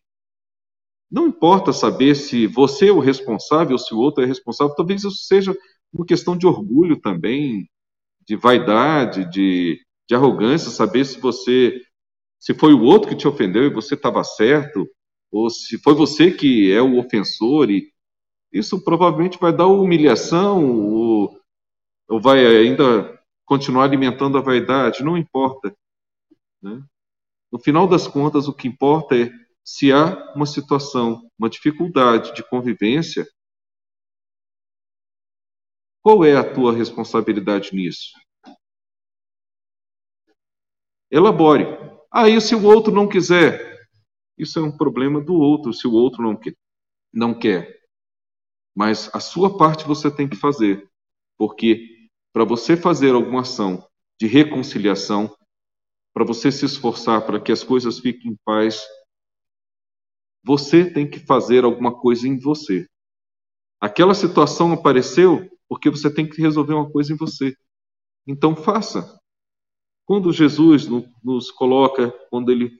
não importa saber se você é o responsável ou se o outro é responsável, talvez isso seja uma questão de orgulho também, de vaidade, de, de arrogância, saber se você se foi o outro que te ofendeu e você estava certo, ou se foi você que é o ofensor, e isso provavelmente vai dar humilhação, ou, ou vai ainda continuar alimentando a vaidade, não importa. Né? No final das contas, o que importa é se há uma situação, uma dificuldade de convivência, qual é a tua responsabilidade nisso? Elabore. Ah, se o outro não quiser, isso é um problema do outro, se o outro não. Não quer. Mas a sua parte você tem que fazer, porque para você fazer alguma ação de reconciliação, para você se esforçar para que as coisas fiquem em paz, você tem que fazer alguma coisa em você. Aquela situação apareceu porque você tem que resolver uma coisa em você. Então faça. Quando Jesus nos coloca, quando ele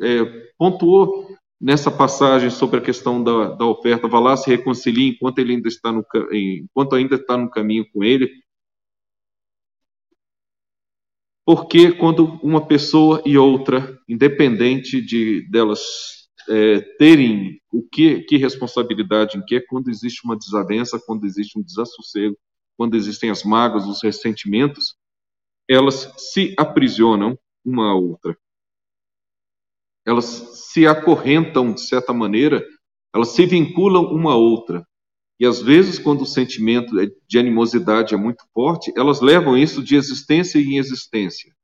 é, pontuou nessa passagem sobre a questão da, da oferta, vá lá se reconcilie enquanto ele ainda está no enquanto ainda está no caminho com ele. Porque quando uma pessoa e outra, independente de delas é, terem o que, que responsabilidade em que quando existe uma desavença, quando existe um desassossego, quando existem as mágoas, os ressentimentos, elas se aprisionam uma à outra. Elas se acorrentam de certa maneira, elas se vinculam uma à outra. E às vezes, quando o sentimento de animosidade é muito forte, elas levam isso de existência em existência.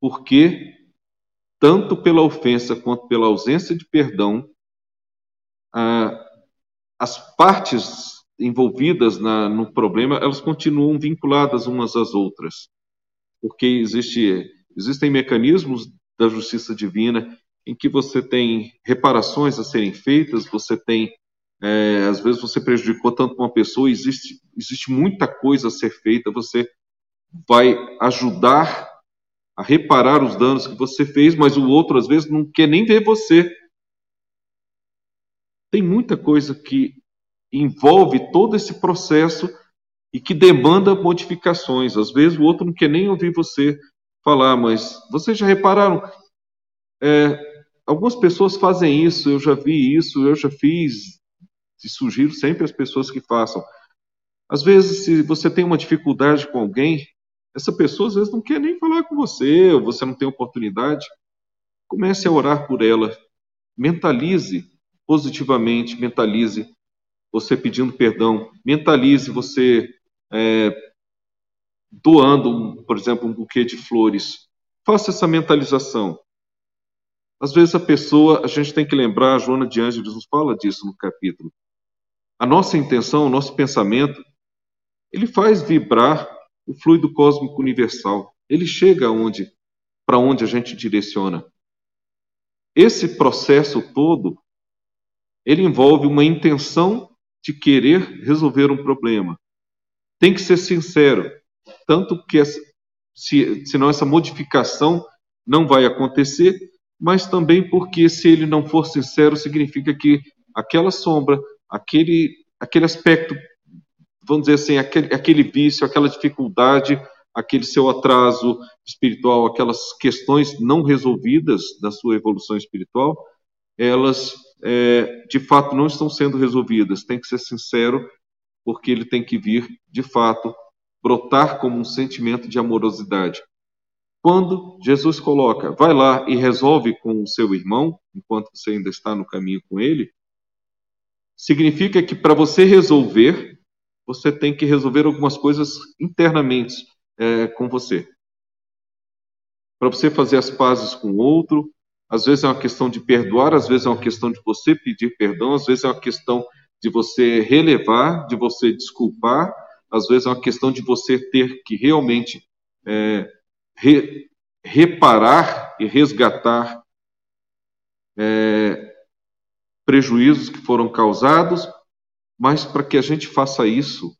Porque tanto pela ofensa quanto pela ausência de perdão, as partes envolvidas na, no problema, elas continuam vinculadas umas às outras, porque existe, existem mecanismos da justiça divina em que você tem reparações a serem feitas, você tem, é, às vezes você prejudicou tanto uma pessoa, existe, existe muita coisa a ser feita, você vai ajudar a reparar os danos que você fez, mas o outro às vezes não quer nem ver você. Tem muita coisa que envolve todo esse processo e que demanda modificações. Às vezes o outro não quer nem ouvir você falar, mas vocês já repararam? É, algumas pessoas fazem isso, eu já vi isso, eu já fiz, e sugiro sempre às pessoas que façam. Às vezes, se você tem uma dificuldade com alguém, essa pessoa às vezes não quer nem falar com você, ou você não tem oportunidade. Comece a orar por ela. Mentalize positivamente, mentalize você pedindo perdão, mentalize você é, doando, por exemplo, um buquê de flores. Faça essa mentalização. Às vezes a pessoa, a gente tem que lembrar, a Joana de Ângeles nos fala disso no capítulo. A nossa intenção, o nosso pensamento, ele faz vibrar o fluido cósmico universal. Ele chega onde, para onde a gente direciona. Esse processo todo, ele envolve uma intenção de querer resolver um problema, tem que ser sincero, tanto que essa, se, senão essa modificação não vai acontecer, mas também porque se ele não for sincero, significa que aquela sombra, aquele, aquele aspecto, vamos dizer assim, aquele, aquele vício, aquela dificuldade, aquele seu atraso espiritual, aquelas questões não resolvidas da sua evolução espiritual, elas é, de fato não estão sendo resolvidas. Tem que ser sincero, porque ele tem que vir, de fato, brotar como um sentimento de amorosidade. Quando Jesus coloca, vai lá e resolve com o seu irmão, enquanto você ainda está no caminho com ele, significa que para você resolver, você tem que resolver algumas coisas internamente é, com você. Para você fazer as pazes com o outro, às vezes é uma questão de perdoar, às vezes é uma questão de você pedir perdão, às vezes é uma questão de você relevar, de você desculpar, às vezes é uma questão de você ter que realmente é, re, reparar e resgatar é, prejuízos que foram causados, mas para que a gente faça isso,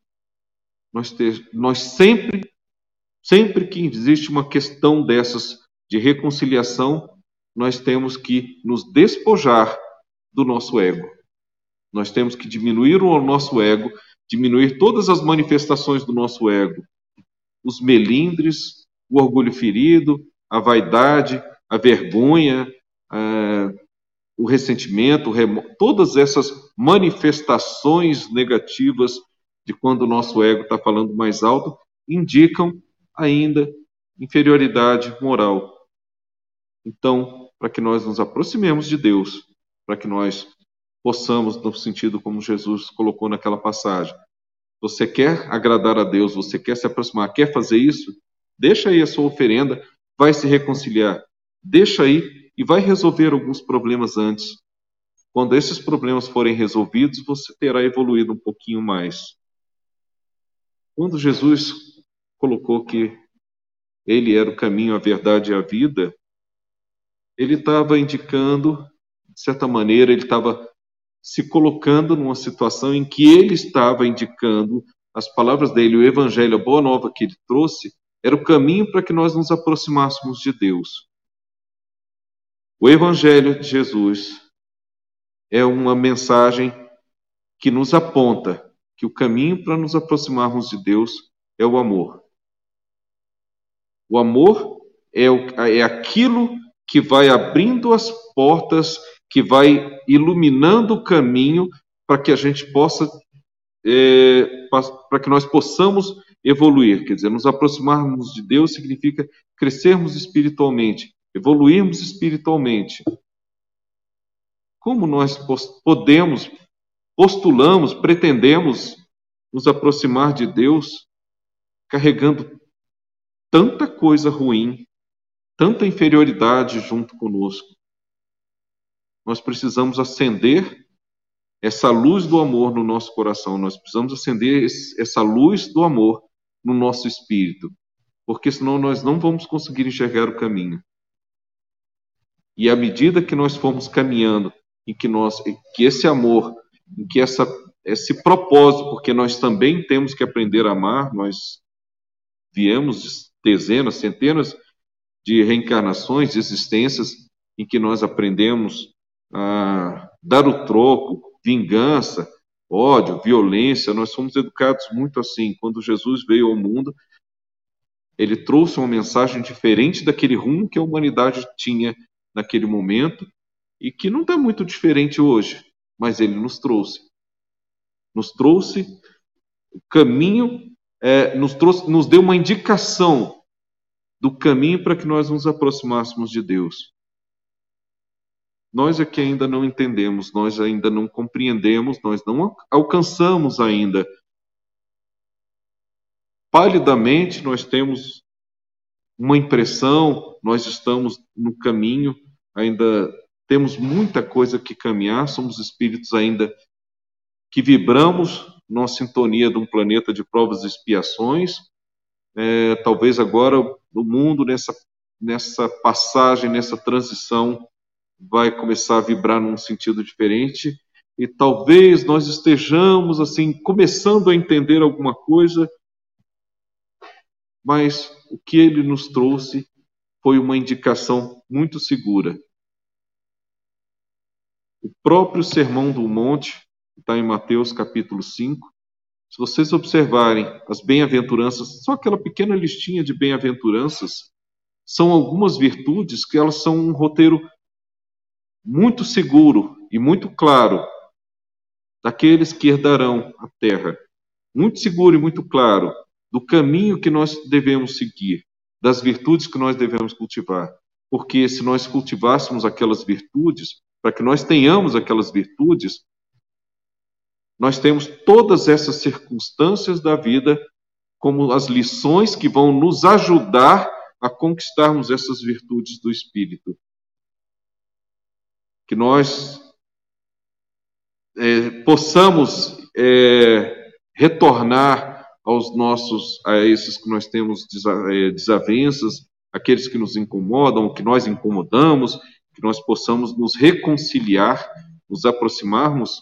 nós, nós sempre, sempre que existe uma questão dessas de reconciliação, nós temos que nos despojar do nosso ego. Nós temos que diminuir o nosso ego, diminuir todas as manifestações do nosso ego, os melindres, o orgulho ferido, a vaidade, a vergonha, o ressentimento, o remo... todas essas manifestações negativas de quando o nosso ego está falando mais alto, indicam ainda inferioridade moral. Então, para que nós nos aproximemos de Deus, para que nós possamos, no sentido como Jesus colocou naquela passagem. Você quer agradar a Deus, você quer se aproximar, quer fazer isso? Deixa aí a sua oferenda, vai se reconciliar. Deixa aí e vai resolver alguns problemas antes. Quando esses problemas forem resolvidos, você terá evoluído um pouquinho mais. Quando Jesus colocou que ele era o caminho, a verdade e a vida, ele estava indicando, de certa maneira, ele estava se colocando numa situação em que ele estava indicando as palavras dele, o evangelho, a boa nova que ele trouxe, era o caminho para que nós nos aproximássemos de Deus. O evangelho de Jesus é uma mensagem que nos aponta que o caminho para nos aproximarmos de Deus é o amor. O amor é, o, é aquilo que vai abrindo as portas, que vai iluminando o caminho para que a gente possa, é, para que nós possamos evoluir. Quer dizer, nos aproximarmos de Deus significa crescermos espiritualmente, evoluirmos espiritualmente. Como nós podemos, postulamos, pretendemos nos aproximar de Deus carregando tanta coisa ruim, tanta inferioridade junto conosco. Nós precisamos acender essa luz do amor no nosso coração, nós precisamos acender essa luz do amor no nosso espírito, porque senão nós não vamos conseguir enxergar o caminho. E à medida que nós formos caminhando, em que nós, que esse amor, em que essa, esse propósito, porque nós também temos que aprender a amar, nós viemos de dezenas, centenas de reencarnações, de existências em que nós aprendemos a dar o troco, vingança, ódio, violência. Nós fomos educados muito assim. Quando Jesus veio ao mundo, ele trouxe uma mensagem diferente daquele rumo que a humanidade tinha naquele momento e que não está muito diferente hoje, mas ele nos trouxe. Nos trouxe o caminho, é, nos, trouxe, nos deu uma indicação do caminho para que nós nos aproximássemos de Deus. Nós é que ainda não entendemos, nós ainda não compreendemos, nós não alcançamos ainda. Palidamente nós temos uma impressão, nós estamos no caminho, ainda temos muita coisa que caminhar, somos espíritos ainda que vibramos numa sintonia de um planeta de provas e expiações. É, talvez agora do mundo nessa, nessa passagem, nessa transição, vai começar a vibrar num sentido diferente e talvez nós estejamos assim começando a entender alguma coisa mas o que ele nos trouxe foi uma indicação muito segura. O próprio Sermão do Monte, está em Mateus capítulo 5, se vocês observarem as bem-aventuranças, só aquela pequena listinha de bem-aventuranças, são algumas virtudes que elas são um roteiro muito seguro e muito claro daqueles que herdarão a terra. Muito seguro e muito claro do caminho que nós devemos seguir, das virtudes que nós devemos cultivar. Porque se nós cultivássemos aquelas virtudes, para que nós tenhamos aquelas virtudes, nós temos todas essas circunstâncias da vida como as lições que vão nos ajudar a conquistarmos essas virtudes do Espírito. Que nós é, possamos é, retornar aos nossos, a esses que nós temos é, desavenças, aqueles que nos incomodam, que nós incomodamos, que nós possamos nos reconciliar, nos aproximarmos.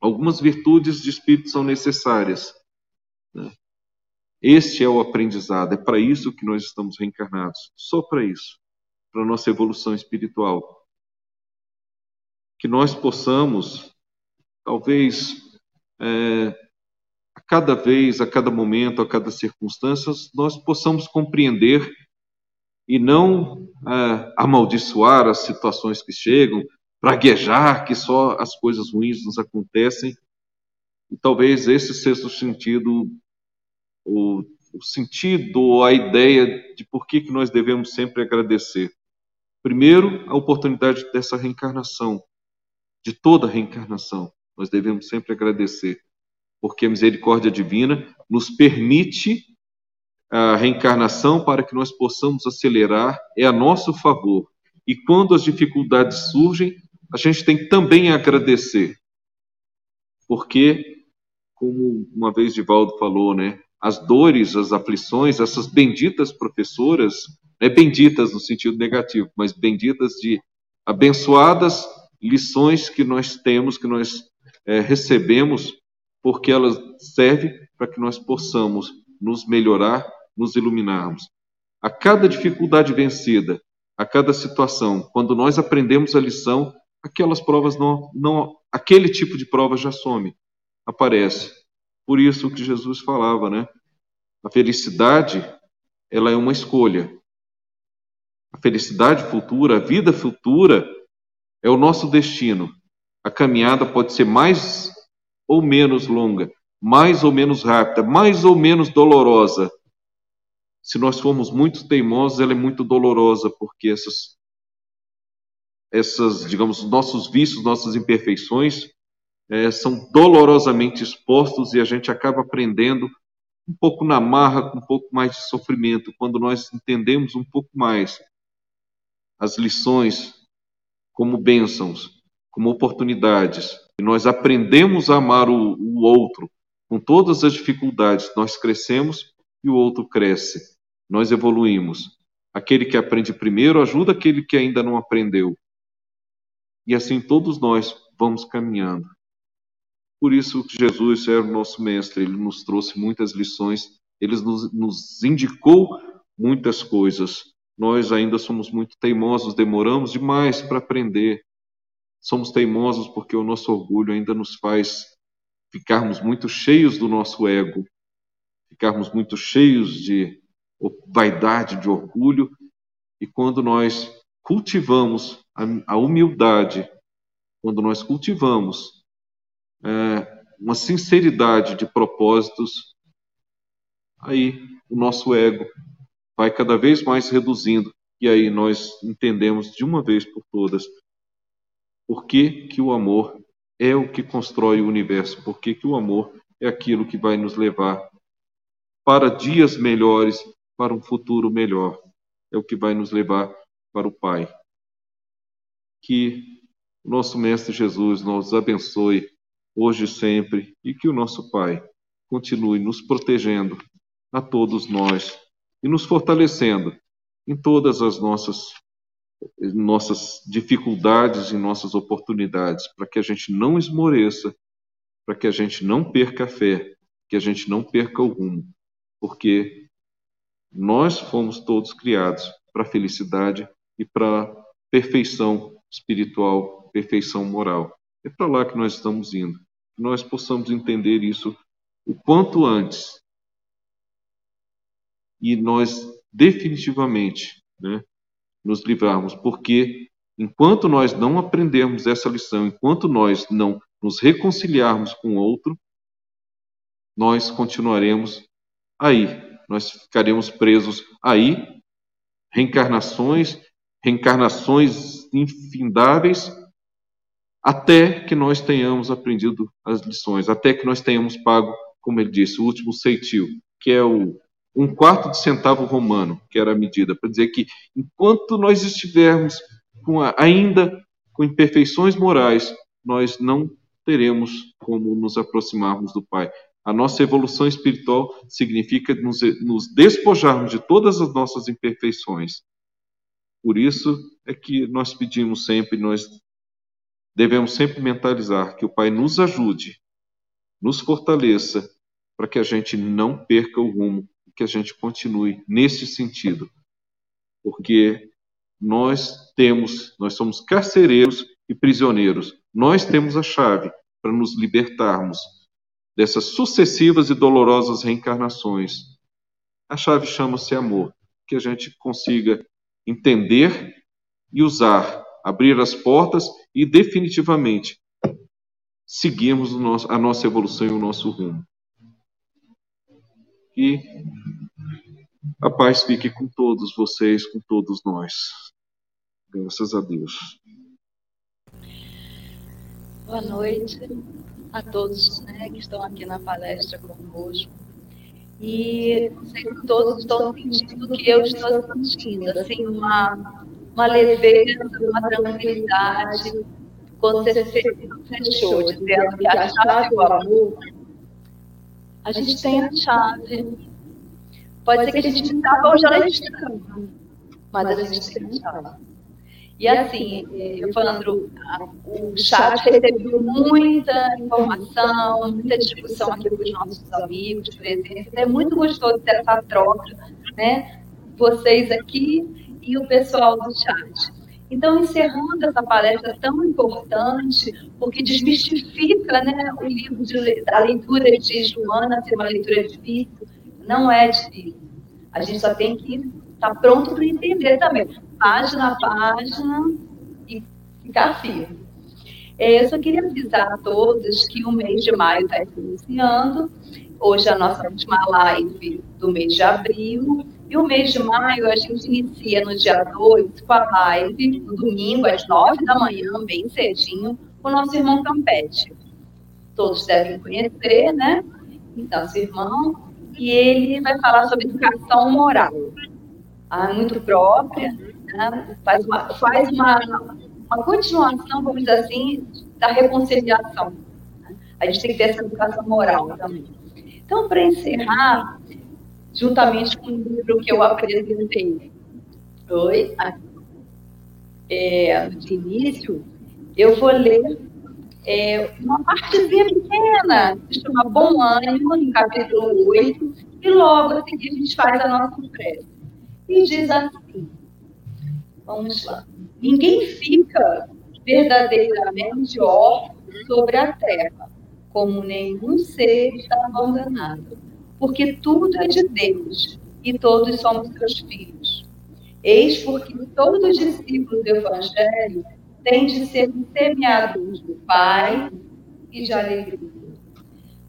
Algumas virtudes de espírito são necessárias. Né? Este é o aprendizado, é para isso que nós estamos reencarnados, só para isso, para a nossa evolução espiritual. Que nós possamos, talvez, é, a cada vez, a cada momento, a cada circunstância, nós possamos compreender e não é, amaldiçoar as situações que chegam, praguejar que só as coisas ruins nos acontecem. E talvez esse seja o sentido o, o sentido, a ideia de por que, que nós devemos sempre agradecer. Primeiro, a oportunidade dessa reencarnação, de toda reencarnação. Nós devemos sempre agradecer, porque a misericórdia divina nos permite a reencarnação para que nós possamos acelerar, é a nosso favor. E quando as dificuldades surgem, a gente tem também a agradecer. Porque, como uma vez Divaldo falou, né, as dores, as aflições, essas benditas professoras, é benditas no sentido negativo, mas benditas de abençoadas lições que nós temos, que nós é, recebemos, porque elas servem para que nós possamos nos melhorar, nos iluminarmos. A cada dificuldade vencida, a cada situação, quando nós aprendemos a lição, aquelas provas não, não aquele tipo de prova já some, aparece. Por isso que Jesus falava, né? A felicidade, ela é uma escolha. A felicidade futura, a vida futura é o nosso destino. A caminhada pode ser mais ou menos longa, mais ou menos rápida, mais ou menos dolorosa. Se nós formos muito teimosos, ela é muito dolorosa, porque essas essas, digamos, nossos vícios, nossas imperfeições, é, são dolorosamente expostos e a gente acaba aprendendo um pouco na marra, com um pouco mais de sofrimento, quando nós entendemos um pouco mais as lições como bênçãos, como oportunidades, e nós aprendemos a amar o, o outro com todas as dificuldades, nós crescemos e o outro cresce, nós evoluímos. Aquele que aprende primeiro ajuda aquele que ainda não aprendeu. E assim todos nós vamos caminhando. Por isso que Jesus é o nosso mestre, ele nos trouxe muitas lições, ele nos, nos indicou muitas coisas. Nós ainda somos muito teimosos, demoramos demais para aprender. Somos teimosos porque o nosso orgulho ainda nos faz ficarmos muito cheios do nosso ego, ficarmos muito cheios de vaidade, de orgulho, e quando nós cultivamos a, humildade, quando nós cultivamos é, uma sinceridade de propósitos, aí o nosso ego vai cada vez mais reduzindo. E aí nós entendemos de uma vez por todas por que, que o amor é o que constrói o universo, por que, que o amor é aquilo que vai nos levar para dias melhores, para um futuro melhor, é o que vai nos levar para o Pai. Que o nosso Mestre Jesus nos abençoe hoje e sempre, e que o nosso Pai continue nos protegendo a todos nós e nos fortalecendo em todas as nossas nossas dificuldades e nossas oportunidades, para que a gente não esmoreça, para que a gente não perca a fé, que a gente não perca o rumo, porque Nós fomos todos criados para a felicidade e para a perfeição espiritual, perfeição moral. É para lá que nós estamos indo. Que nós possamos entender isso o quanto antes. E nós definitivamente né, nos livrarmos, porque enquanto nós não aprendermos essa lição, enquanto nós não nos reconciliarmos com o outro, nós continuaremos aí, nós ficaremos presos aí, reencarnações, reencarnações infindáveis, até que nós tenhamos aprendido as lições, até que nós tenhamos pago, como ele disse, o último ceitil, que é o um quarto de centavo romano, que era a medida, para dizer que enquanto nós estivermos com a, ainda com imperfeições morais, nós não teremos como nos aproximarmos do Pai. A nossa evolução espiritual significa nos, nos despojarmos de todas as nossas imperfeições. Por isso é que nós pedimos sempre, nós devemos sempre mentalizar que o Pai nos ajude, nos fortaleça, para que a gente não perca o rumo, que a gente continue nesse sentido. Porque nós temos, nós somos carcereiros e prisioneiros. Nós temos a chave para nos libertarmos dessas sucessivas e dolorosas reencarnações. A chave chama-se amor, que a gente consiga entender e usar, abrir as portas e definitivamente seguirmos a nossa evolução e o nosso rumo. E a paz fique com todos vocês, com todos nós. Graças a Deus. Boa noite a todos né, que estão aqui na palestra conosco. E sei que todos estão sentindo o que eu estou sentindo, assim, uma, uma leveza, uma tranquilidade, quando você fechou, dizendo que a chave do amor, a gente tem a chave. Pode ser que a gente estava hoje já estava, mas a gente tem a chave. E assim, Evandro, o chat recebeu muita informação, muita discussão aqui com os nossos amigos, presentes. É muito gostoso ter essa troca, né? Vocês aqui e o pessoal do chat. Então, encerrando essa palestra tão importante, porque desmistifica né, o livro de, da leitura de Joana ser uma leitura difícil, não é difícil. A gente só tem que estar tá pronto para entender também página a página e ficar firme. É, eu só queria avisar a todos que o mês de maio está iniciando. Hoje é a nossa última live do mês de abril. E o mês de maio a gente inicia no dia 2 com a live, no domingo, às 9 da manhã, bem cedinho, com o nosso irmão Campete. Todos devem conhecer, né? Então, esse irmão. E ele vai falar sobre educação moral. Ah, muito própria, né? faz, uma, faz uma, uma continuação, vamos dizer assim, da reconciliação. A gente tem que ter essa educação moral também. Então, para encerrar, juntamente com o livro que eu apresentei, Oi, é, início, eu vou ler é, uma partezinha pequena, que chama Bom Ânimo, no capítulo 8, e logo a seguir a gente faz a nossa prece. E diz assim: Vamos lá. Ninguém fica verdadeiramente órfão sobre a terra, como nenhum ser está abandonado, porque tudo é de Deus e todos somos seus filhos. Eis porque todo discípulo do Evangelho tem de ser semeador do Pai e de alegria.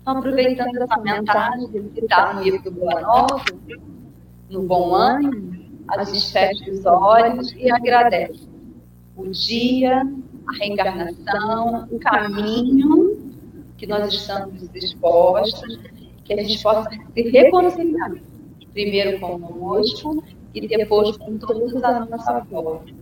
Então, aproveitando essa mensagem que está no livro do Boa Nova, no Bom Ânimo, a gente fecha os olhos e agradece o dia, a reencarnação, o caminho que nós estamos dispostos, que a gente possa se reconciliar, primeiro conosco e depois com todos à nossa volta.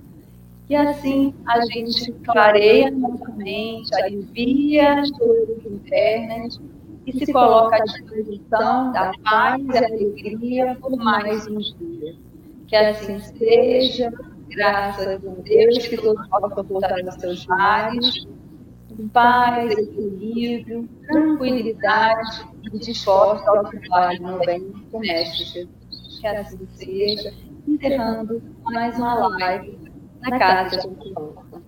E assim a gente clareia nossa mente, alivia as dores internas e se coloca à disposição da paz e alegria por mais uns dias. Que assim seja, graças a Deus, que todos possam voltar aos seus lares, paz, equilíbrio, tranquilidade e disposta ao trabalho no bem com Mestre que assim seja, encerrando mais uma live na Casa de Agricultor.